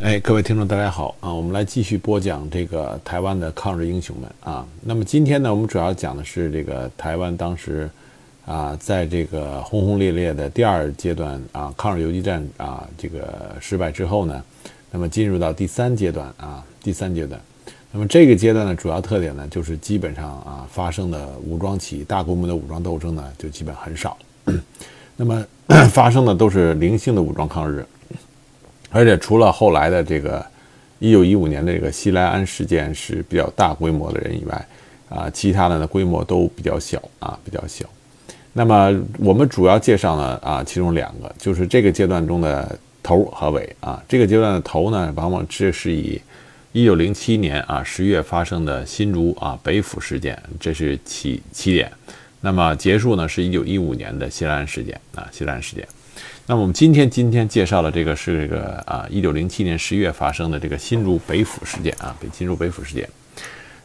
哎，各位听众，大家好啊！我们来继续播讲这个台湾的抗日英雄们啊。那么今天呢，我们主要讲的是这个台湾当时啊，在这个轰轰烈烈的第二阶段啊，抗日游击战啊这个失败之后呢，那么进入到第三阶段啊，第三阶段。那么这个阶段的主要特点呢，就是基本上啊发生的武装起义、大规模的武装斗争呢，就基本很少。那么 发生的都是零星的武装抗日。而且除了后来的这个一九一五年的这个西来安事件是比较大规模的人以外，啊，其他的呢规模都比较小啊，比较小。那么我们主要介绍呢啊，其中两个就是这个阶段中的头和尾啊。这个阶段的头呢，往往这是以一九零七年啊十月发生的新竹啊北府事件，这是起起点。那么结束呢，是一九一五年的西来安事件啊，西来安事件。那么我们今天今天介绍的这个是这个啊，一九零七年十一月发生的这个新竹北府事件啊，北新竹北府事件。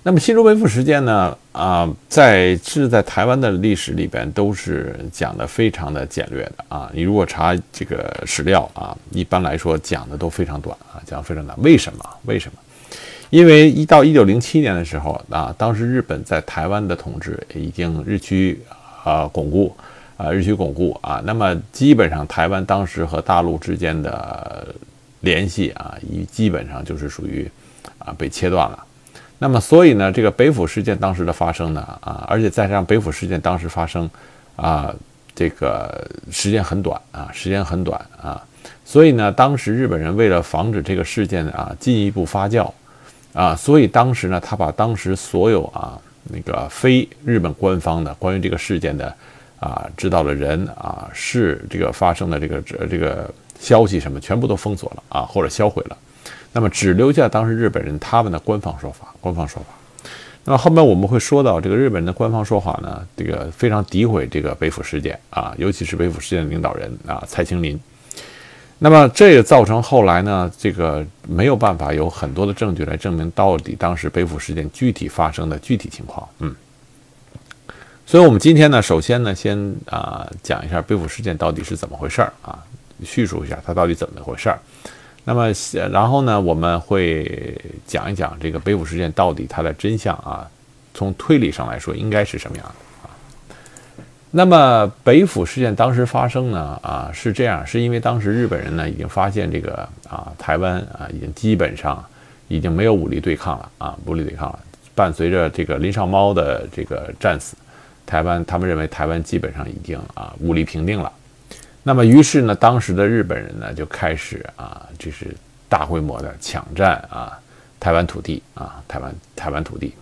那么新竹北府事件呢啊，在是在台湾的历史里边都是讲的非常的简略的啊。你如果查这个史料啊，一般来说讲的都非常短啊，讲非常短。为什么？为什么？因为一到一九零七年的时候啊，当时日本在台湾的统治已经日趋啊巩固。啊，日趋巩固啊，那么基本上台湾当时和大陆之间的联系啊，已基本上就是属于啊被切断了。那么所以呢，这个北府事件当时的发生呢啊，而且再加上北府事件当时发生啊，这个时间很短啊，时间很短啊，所以呢，当时日本人为了防止这个事件啊进一步发酵啊，所以当时呢，他把当时所有啊那个非日本官方的关于这个事件的。啊，知道的人啊，是这个发生的这个这这个消息什么，全部都封锁了啊，或者销毁了。那么只留下当时日本人他们的官方说法，官方说法。那么后面我们会说到这个日本人的官方说法呢，这个非常诋毁这个北府事件啊，尤其是北府事件的领导人啊蔡清林。那么这也造成后来呢，这个没有办法有很多的证据来证明到底当时北府事件具体发生的具体情况，嗯。所以，我们今天呢，首先呢，先啊讲一下北府事件到底是怎么回事儿啊，叙述一下它到底怎么回事儿。那么，然后呢，我们会讲一讲这个北府事件到底它的真相啊，从推理上来说应该是什么样的啊。那么，北府事件当时发生呢啊是这样，是因为当时日本人呢已经发现这个啊台湾啊已经基本上已经没有武力对抗了啊，武力对抗了。伴随着这个林上猫的这个战死。台湾，他们认为台湾基本上已经啊武力平定了，那么于是呢，当时的日本人呢就开始啊，就是大规模的抢占啊台湾土地啊台湾台湾土地。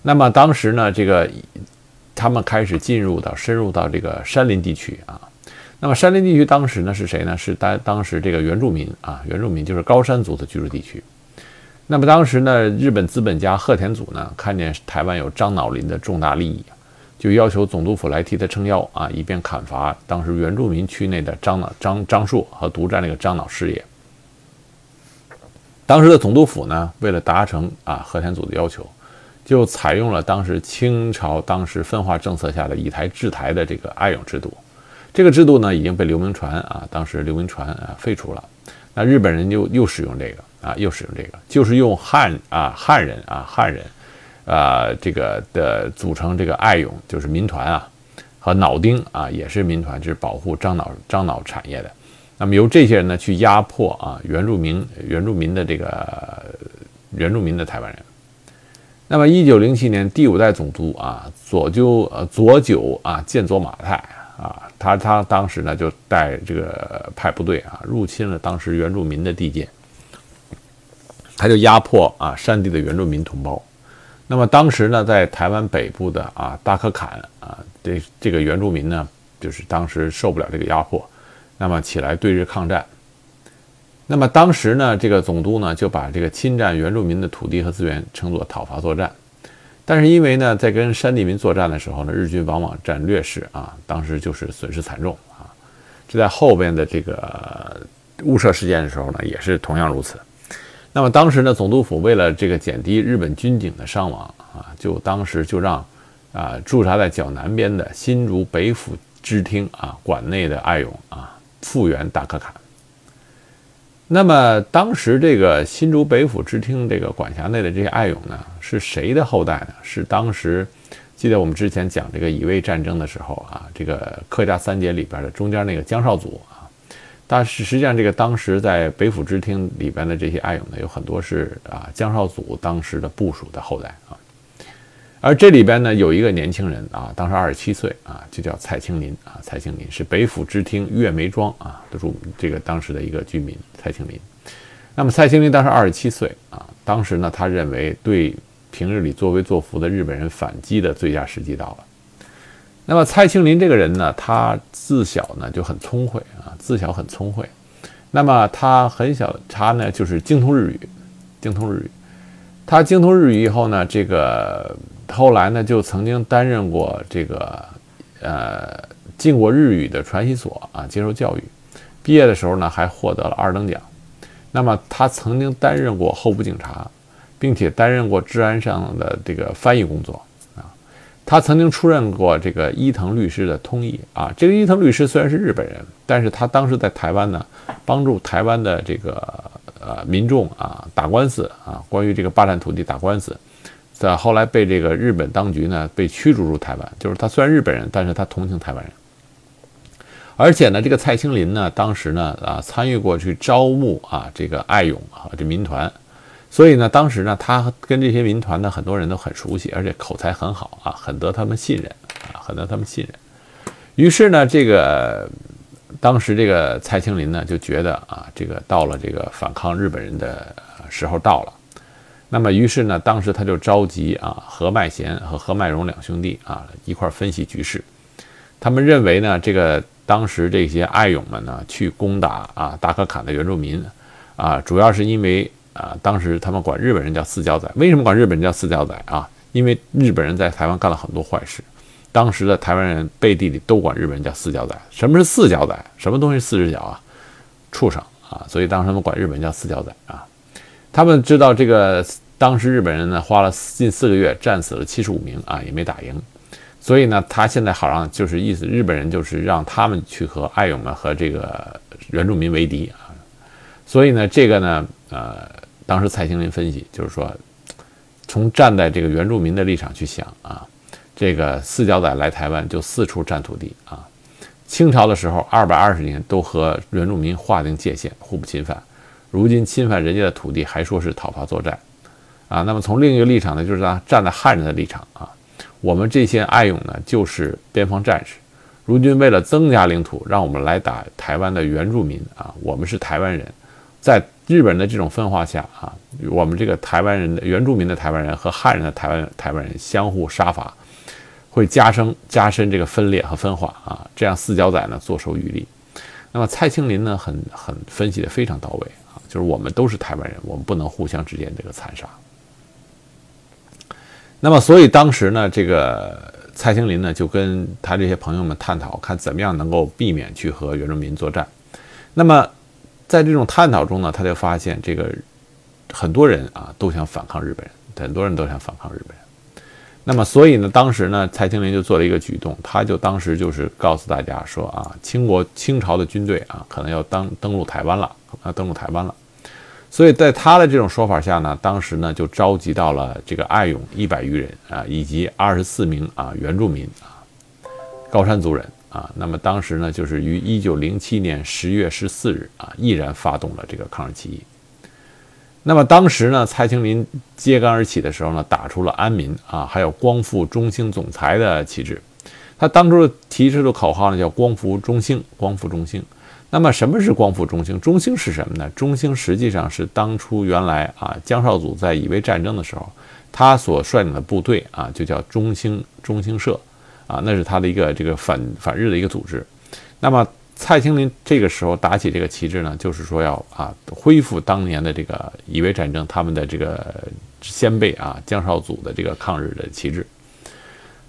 那么当时呢，这个他们开始进入到深入到这个山林地区啊。那么山林地区当时呢是谁呢？是当当时这个原住民啊，原住民就是高山族的居住地区。那么当时呢，日本资本家贺田组呢看见台湾有樟脑林的重大利益。就要求总督府来替他撑腰啊，以便砍伐当时原住民区内的樟脑樟樟树和独占这个樟脑事业。当时的总督府呢，为了达成啊和田组的要求，就采用了当时清朝当时分化政策下的以台制台的这个爱勇制度。这个制度呢，已经被刘铭传啊，当时刘铭传啊废除了。那日本人就又使用这个啊，又使用这个，就是用汉啊汉人啊汉人。这个的组成这个爱勇就是民团啊，和脑丁啊也是民团，就是保护樟脑樟脑产业的。那么由这些人呢去压迫啊原住民原住民的这个原住民的台湾人。那么一九零七年第五代总督啊左鸠呃左九啊见左马太啊，他他当时呢就带这个派部队啊入侵了当时原住民的地界，他就压迫啊山地的原住民同胞。那么当时呢，在台湾北部的啊大可坎啊，这这个原住民呢，就是当时受不了这个压迫，那么起来对日抗战。那么当时呢，这个总督呢就把这个侵占原住民的土地和资源称作讨伐作战。但是因为呢，在跟山地民作战的时候呢，日军往往占劣势啊，当时就是损失惨重啊。这在后边的这个雾社事件的时候呢，也是同样如此。那么当时呢，总督府为了这个减低日本军警的伤亡啊，就当时就让啊驻扎在较南边的新竹北府支厅啊管内的爱勇啊复原大可坎。那么当时这个新竹北府知厅这个管辖内的这些爱勇呢，是谁的后代呢？是当时记得我们之前讲这个乙未战争的时候啊，这个客家三杰里边的中间那个江少祖，但是实际上这个当时在北府之厅里边的这些爱勇呢，有很多是啊江少祖当时的部属的后代啊。而这里边呢，有一个年轻人啊，当时二十七岁啊，就叫蔡清林啊。蔡清林是北府之厅月梅庄啊的住这个当时的一个居民蔡清林。那么蔡清林当时二十七岁啊，当时呢，他认为对平日里作威作福的日本人反击的最佳时机到了。那么蔡庆林这个人呢，他自小呢就很聪慧啊，自小很聪慧。那么他很小，他呢就是精通日语，精通日语。他精通日语以后呢，这个。后来呢，就曾经担任过这个，呃，进过日语的传习所啊，接受教育。毕业的时候呢，还获得了二等奖。那么他曾经担任过候补警察，并且担任过治安上的这个翻译工作。他曾经出任过这个伊藤律师的通译啊。这个伊藤律师虽然是日本人，但是他当时在台湾呢，帮助台湾的这个呃民众啊打官司啊，关于这个霸占土地打官司。在后来被这个日本当局呢被驱逐入台湾，就是他虽然日本人，但是他同情台湾人。而且呢，这个蔡清林呢，当时呢啊参与过去招募啊这个爱勇啊这民团，所以呢当时呢他跟这些民团的很多人都很熟悉，而且口才很好啊，很得他们信任啊，很得他们信任。于是呢，这个当时这个蔡清林呢就觉得啊，这个到了这个反抗日本人的时候到了。那么，于是呢，当时他就召集啊何麦贤和何麦荣两兄弟啊一块分析局势。他们认为呢，这个当时这些爱勇们呢去攻打啊达克坎的原住民啊，主要是因为啊当时他们管日本人叫四角仔。为什么管日本人叫四角仔啊？因为日本人在台湾干了很多坏事，当时的台湾人背地里都管日本人叫四角仔。什么是四角仔？什么东西四只脚啊？畜生啊！所以当时他们管日本人叫四角仔啊。他们知道这个，当时日本人呢花了近四个月战死了七十五名啊，也没打赢，所以呢，他现在好像就是意思，日本人就是让他们去和爱勇们和这个原住民为敌啊，所以呢，这个呢，呃，当时蔡清林分析就是说，从站在这个原住民的立场去想啊，这个四脚仔来台湾就四处占土地啊，清朝的时候二百二十年都和原住民划定界限，互不侵犯。如今侵犯人家的土地，还说是讨伐作战，啊，那么从另一个立场呢，就是他站在汉人的立场啊，我们这些爱勇呢，就是边防战士，如今为了增加领土，让我们来打台湾的原住民啊，我们是台湾人，在日本人的这种分化下啊，我们这个台湾人的原住民的台湾人和汉人的台湾台湾人相互杀伐，会加深加深这个分裂和分化啊，这样四角仔呢坐收渔利，那么蔡清林呢，很很分析的非常到位啊。就是我们都是台湾人，我们不能互相之间这个残杀。那么，所以当时呢，这个蔡兴林呢就跟他这些朋友们探讨，看怎么样能够避免去和原住民作战。那么，在这种探讨中呢，他就发现这个很多人啊都想反抗日本人，很多人都想反抗日本人。那么，所以呢，当时呢，蔡清林就做了一个举动，他就当时就是告诉大家说啊，清国清朝的军队啊可能要登登陆台湾了，要登陆台湾了。所以在他的这种说法下呢，当时呢就召集到了这个爱勇一百余人啊，以及二十四名啊原住民啊高山族人啊。那么当时呢，就是于一九零七年十月十四日啊，毅然发动了这个抗日起义。那么当时呢，蔡青林揭竿而起的时候呢，打出了安民啊，还有光复中兴总裁的旗帜。他当初提出的口号呢，叫光复中兴，光复中兴。那么什么是光复中兴？中兴是什么呢？中兴实际上是当初原来啊江少祖在乙未战争的时候，他所率领的部队啊就叫中兴中兴社，啊那是他的一个这个反反日的一个组织。那么蔡清林这个时候打起这个旗帜呢，就是说要啊恢复当年的这个乙未战争他们的这个先辈啊江少祖的这个抗日的旗帜。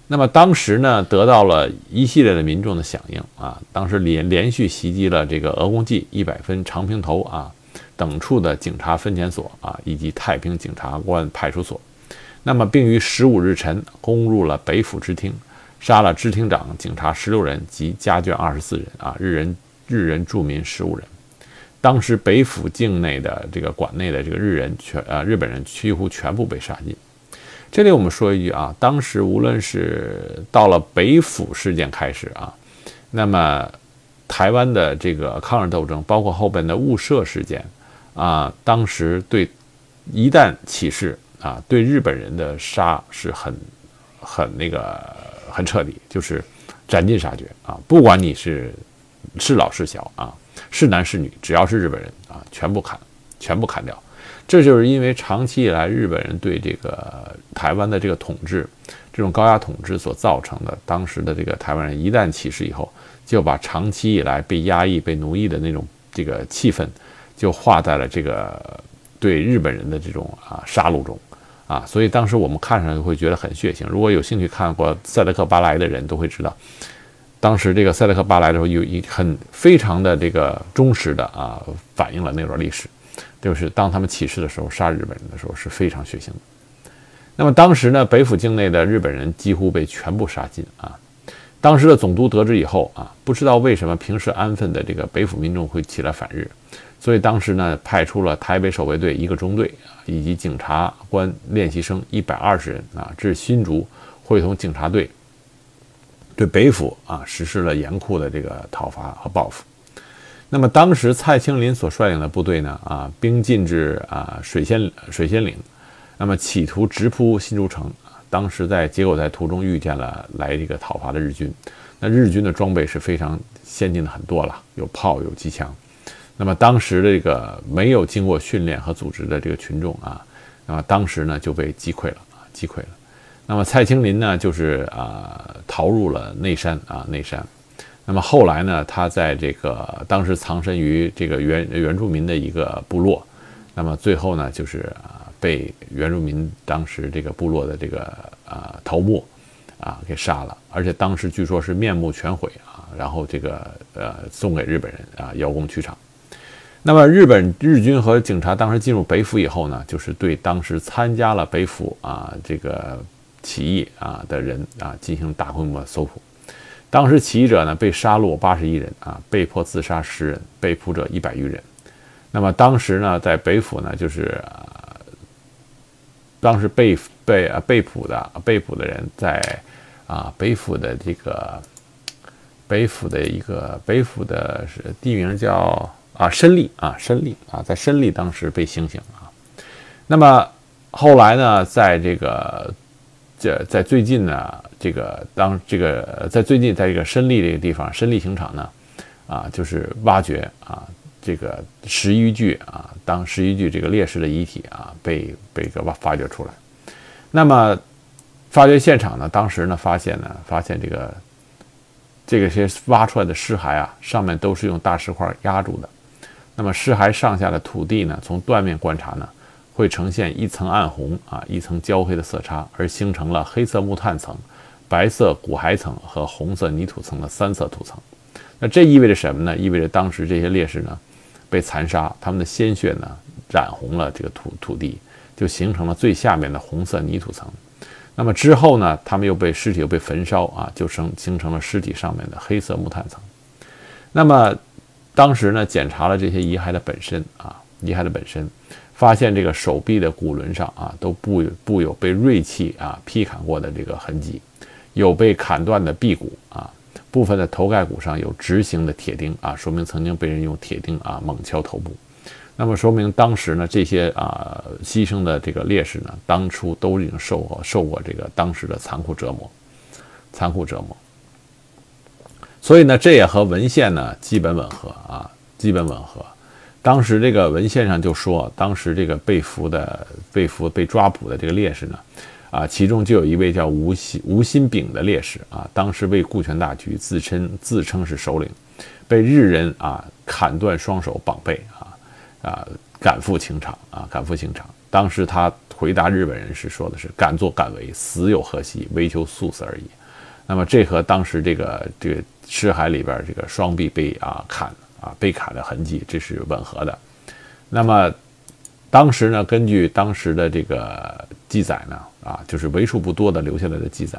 那么当时呢，得到了一系列的民众的响应啊，当时连连续袭击了这个鹅公记、一百分、长平头啊等处的警察分遣所啊，以及太平警察官派出所。那么，并于十五日晨攻入了北府之厅，杀了知厅长、警察十六人及家眷二十四人啊，日人日人住民十五人。当时北府境内的这个馆内的这个日人全呃日本人几乎全部被杀尽。这里我们说一句啊，当时无论是到了北府事件开始啊，那么台湾的这个抗日斗争，包括后边的雾社事件啊，当时对一旦起事啊，对日本人的杀是很很那个很彻底，就是斩尽杀绝啊，不管你是是老是小啊，是男是女，只要是日本人啊，全部砍，全部砍掉。这就是因为长期以来日本人对这个台湾的这个统治，这种高压统治所造成的。当时的这个台湾人一旦起事以后，就把长期以来被压抑、被奴役的那种这个气氛，就化在了这个对日本人的这种啊杀戮中，啊，所以当时我们看上去会觉得很血腥。如果有兴趣看过《赛德克·巴莱》的人都会知道，当时这个《赛德克·巴莱》的时候有一很非常的这个忠实的啊反映了那段历史。就是当他们起事的时候，杀日本人的时候是非常血腥的。那么当时呢，北府境内的日本人几乎被全部杀尽啊。当时的总督得知以后啊，不知道为什么平时安分的这个北府民众会起来反日，所以当时呢，派出了台北守卫队一个中队，以及警察官练习生一百二十人啊，至新竹会同警察队，对北府啊实施了严酷的这个讨伐和报复。那么当时蔡清林所率领的部队呢，啊，兵进至啊水仙水仙岭，那么企图直扑新竹城。当时在结果在途中遇见了来这个讨伐的日军，那日军的装备是非常先进的很多了，有炮有机枪。那么当时这个没有经过训练和组织的这个群众啊，那么当时呢就被击溃了啊，击溃了。那么蔡青林呢就是啊逃入了内山啊内山。那么后来呢，他在这个当时藏身于这个原原住民的一个部落，那么最后呢，就是啊被原住民当时这个部落的这个啊头目啊给杀了，而且当时据说是面目全毁啊，然后这个呃送给日本人啊邀功取赏。那么日本日军和警察当时进入北府以后呢，就是对当时参加了北府啊这个起义啊的人啊进行大规模搜捕。当时起义者呢被杀戮八十一人啊，被迫自杀十人，被捕者一百余人。那么当时呢，在北府呢，就是当时被被啊被捕的被捕的人在啊北府的这个北府的一个北府的是地名叫啊申利啊申利啊，在申利当时被行刑啊。那么后来呢，在这个。这在最近呢，这个当这个在最近，在这个申利这个地方，申利刑场呢，啊，就是挖掘啊，这个十余具啊，当十余具这个烈士的遗体啊，被被个挖发掘出来。那么发掘现场呢，当时呢，发现呢，发现这个这个些挖出来的尸骸啊，上面都是用大石块压住的。那么尸骸上下的土地呢，从断面观察呢。会呈现一层暗红啊，一层焦黑的色差，而形成了黑色木炭层、白色骨骸层和红色泥土层的三色土层。那这意味着什么呢？意味着当时这些烈士呢被残杀，他们的鲜血呢染红了这个土土地，就形成了最下面的红色泥土层。那么之后呢，他们又被尸体又被焚烧啊，就生形成了尸体上面的黑色木炭层。那么当时呢，检查了这些遗骸的本身啊，遗骸的本身。发现这个手臂的骨轮上啊，都布布有被锐器啊劈砍过的这个痕迹，有被砍断的臂骨啊，部分的头盖骨上有直形的铁钉啊，说明曾经被人用铁钉啊猛敲头部。那么说明当时呢，这些啊牺牲的这个烈士呢，当初都已经受过受过这个当时的残酷折磨，残酷折磨。所以呢，这也和文献呢基本吻合啊，基本吻合。当时这个文献上就说，当时这个被俘的、被俘、被抓捕的这个烈士呢，啊，其中就有一位叫吴新吴新炳的烈士啊，当时为顾全大局，自称自称是首领，被日人啊砍断双手绑背啊啊赶赴刑场啊赶赴刑场。当时他回答日本人是说的是敢作敢为，死有何惜，为求速死而已。那么这和当时这个这个尸骸里边这个双臂被啊砍。啊，被砍的痕迹，这是吻合的。那么，当时呢，根据当时的这个记载呢，啊，就是为数不多的留下来的记载。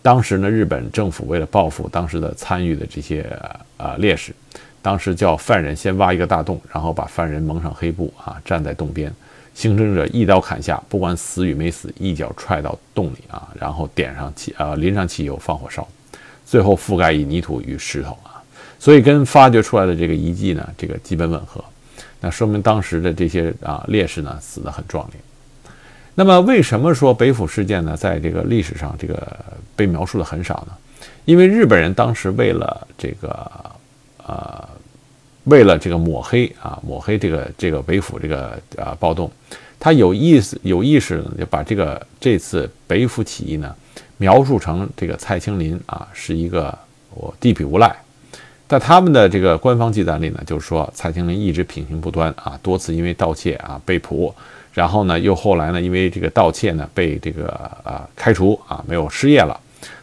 当时呢，日本政府为了报复当时的参与的这些啊烈士，当时叫犯人先挖一个大洞，然后把犯人蒙上黑布啊，站在洞边，行征者一刀砍下，不管死与没死，一脚踹到洞里啊，然后点上汽啊，淋上汽油，放火烧，最后覆盖以泥土与石头啊，所以跟发掘出来的这个遗迹呢，这个基本吻合，那说明当时的这些啊烈士呢死得很壮烈。那么为什么说北府事件呢，在这个历史上这个被描述的很少呢？因为日本人当时为了这个，呃，为了这个抹黑啊，抹黑这个这个北府这个啊暴动，他有意思有意识的就把这个这次北府起义呢描述成这个蔡青林啊是一个我地痞无赖，在他们的这个官方记载里呢，就是说蔡青林一直品行不端啊，多次因为盗窃啊被捕。然后呢，又后来呢，因为这个盗窃呢，被这个啊开除啊，没有失业了。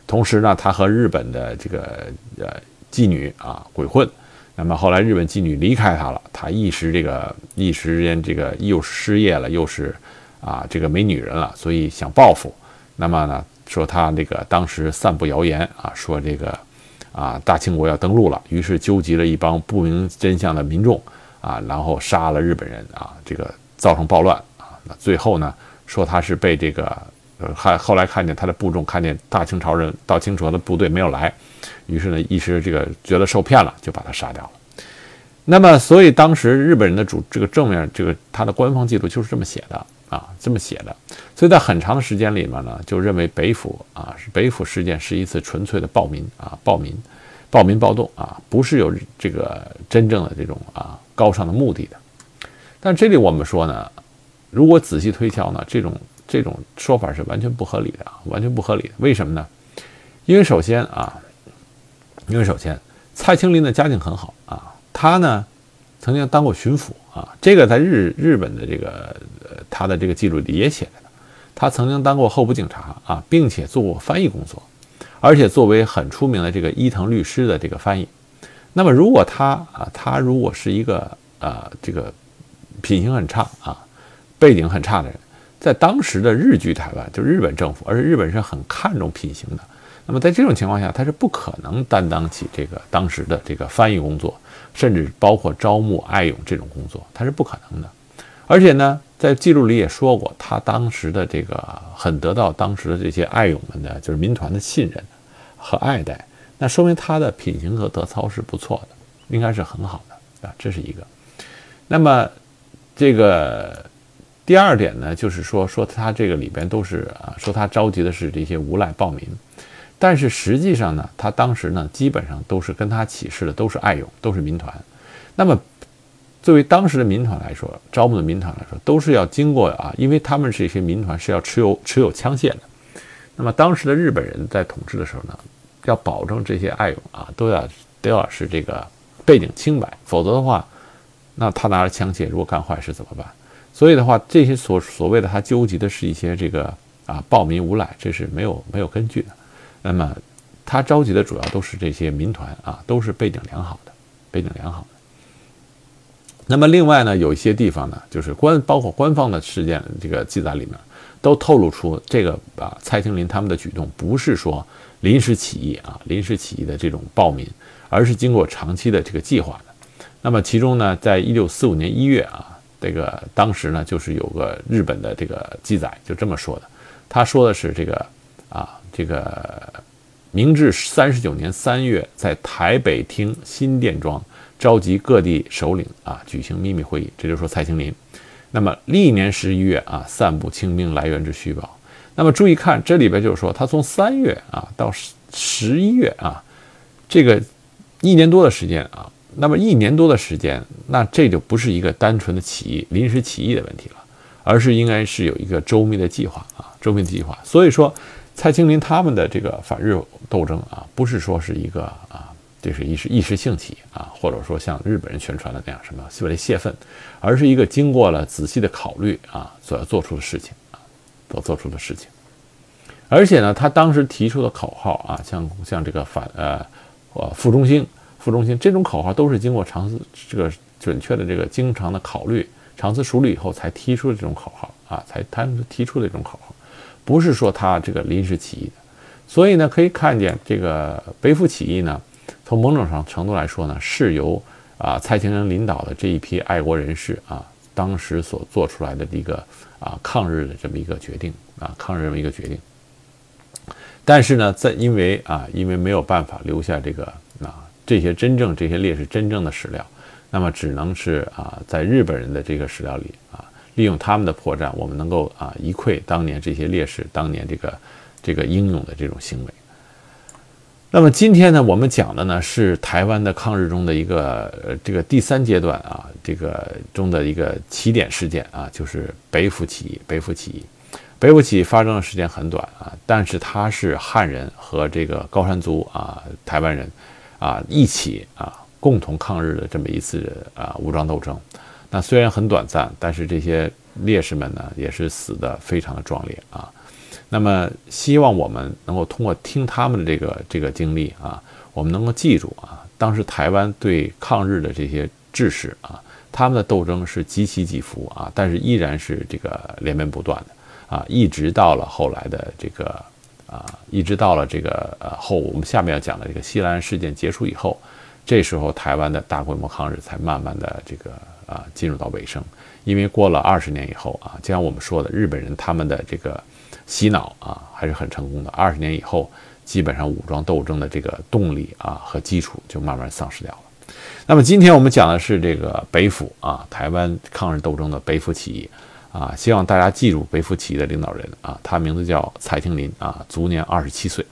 同时呢，他和日本的这个呃妓女啊鬼混。那么后来日本妓女离开他了，他一时这个一时间这个又失业了，又是啊这个没女人了，所以想报复。那么呢，说他这个当时散布谣言啊，说这个啊大清国要登陆了，于是纠集了一帮不明真相的民众啊，然后杀了日本人啊，这个造成暴乱啊。那最后呢，说他是被这个，呃，还后来看见他的部众看见大清朝人到清朝的部队没有来，于是呢，一时这个觉得受骗了，就把他杀掉了。那么，所以当时日本人的主这个正面这个他的官方记录就是这么写的啊，这么写的。所以在很长的时间里面呢，就认为北府啊北府事件是一次纯粹的暴民啊暴民暴民暴动啊，不是有这个真正的这种啊高尚的目的的。但这里我们说呢。如果仔细推敲呢，这种这种说法是完全不合理的啊，完全不合理的。为什么呢？因为首先啊，因为首先蔡青林的家境很好啊，他呢曾经当过巡抚啊，这个在日日本的这个呃他的这个记录里也写着。他曾经当过候补警察啊，并且做过翻译工作，而且作为很出名的这个伊藤律师的这个翻译。那么如果他啊，他如果是一个呃这个品行很差啊。背景很差的人，在当时的日据台湾，就日本政府，而且日本是很看重品行的。那么在这种情况下，他是不可能担当起这个当时的这个翻译工作，甚至包括招募爱勇这种工作，他是不可能的。而且呢，在记录里也说过，他当时的这个很得到当时的这些爱勇们的，就是民团的信任和爱戴，那说明他的品行和德操是不错的，应该是很好的啊，这是一个。那么这个。第二点呢，就是说说他这个里边都是啊，说他召集的是这些无赖暴民，但是实际上呢，他当时呢，基本上都是跟他起事的都是爱勇，都是民团。那么，作为当时的民团来说，招募的民团来说，都是要经过啊，因为他们这些民团是要持有持有枪械的。那么当时的日本人在统治的时候呢，要保证这些爱勇啊，都要都要是这个背景清白，否则的话，那他拿着枪械如果干坏事怎么办？所以的话，这些所所谓的他纠集的是一些这个啊暴民无赖，这是没有没有根据的。那么他召集的主要都是这些民团啊，都是背景良好的，背景良好的。那么另外呢，有一些地方呢，就是官包括官方的事件这个记载里面，都透露出这个啊蔡青林他们的举动不是说临时起意啊临时起意的这种暴民，而是经过长期的这个计划的。那么其中呢，在一六四五年一月啊。这个当时呢，就是有个日本的这个记载，就这么说的。他说的是这个啊，这个明治三十九年三月，在台北厅新店庄召集各地首领啊，举行秘密会议。这就说蔡青林。那么历年十一月啊，散布清兵来源之虚报。那么注意看，这里边就是说，他从三月啊到十十一月啊，这个一年多的时间啊。那么一年多的时间，那这就不是一个单纯的起义、临时起义的问题了，而是应该是有一个周密的计划啊，周密的计划。所以说，蔡青林他们的这个反日斗争啊，不是说是一个啊，这是一时一时兴起啊，或者说像日本人宣传的那样什么为了泄愤，而是一个经过了仔细的考虑啊所要做出的事情啊，所做出的事情。而且呢，他当时提出的口号啊，像像这个反呃，呃傅中兴。副中心这种口号都是经过长思这个准确的这个经常的考虑、长思熟虑以后才提出的这种口号啊，才他们提出的这种口号，不是说他这个临时起意的。所以呢，可以看见这个北府起义呢，从某种程度来说呢，是由啊蔡清林领导的这一批爱国人士啊，当时所做出来的一个啊抗日的这么一个决定啊，抗日这么一个决定。但是呢，在因为啊，因为没有办法留下这个这些真正这些烈士真正的史料，那么只能是啊在日本人的这个史料里啊，利用他们的破绽，我们能够啊一窥当年这些烈士当年这个这个英勇的这种行为。那么今天呢，我们讲的呢是台湾的抗日中的一个这个第三阶段啊，这个中的一个起点事件啊，就是北府起义。北府起义，北府起义发生的时间很短啊，但是它是汉人和这个高山族啊台湾人啊一起啊共同抗日的这么一次啊武装斗争。那虽然很短暂，但是这些烈士们呢也是死的非常的壮烈啊。那么，希望我们能够通过听他们的这个这个经历啊，我们能够记住啊，当时台湾对抗日的这些志士啊，他们的斗争是几起几伏啊，但是依然是这个连绵不断的啊，一直到了后来的这个啊，一直到了这个呃后我们下面要讲的这个西兰事件结束以后，这时候台湾的大规模抗日才慢慢的这个啊进入到尾声，因为过了二十年以后啊，就像我们说的，日本人他们的这个。洗脑啊，还是很成功的。二十年以后，基本上武装斗争的这个动力啊和基础就慢慢丧失掉了。那么今天我们讲的是这个北府啊，台湾抗日斗争的北府起义啊，希望大家记住北府起义的领导人啊，他名字叫蔡廷林啊，卒年二十七岁。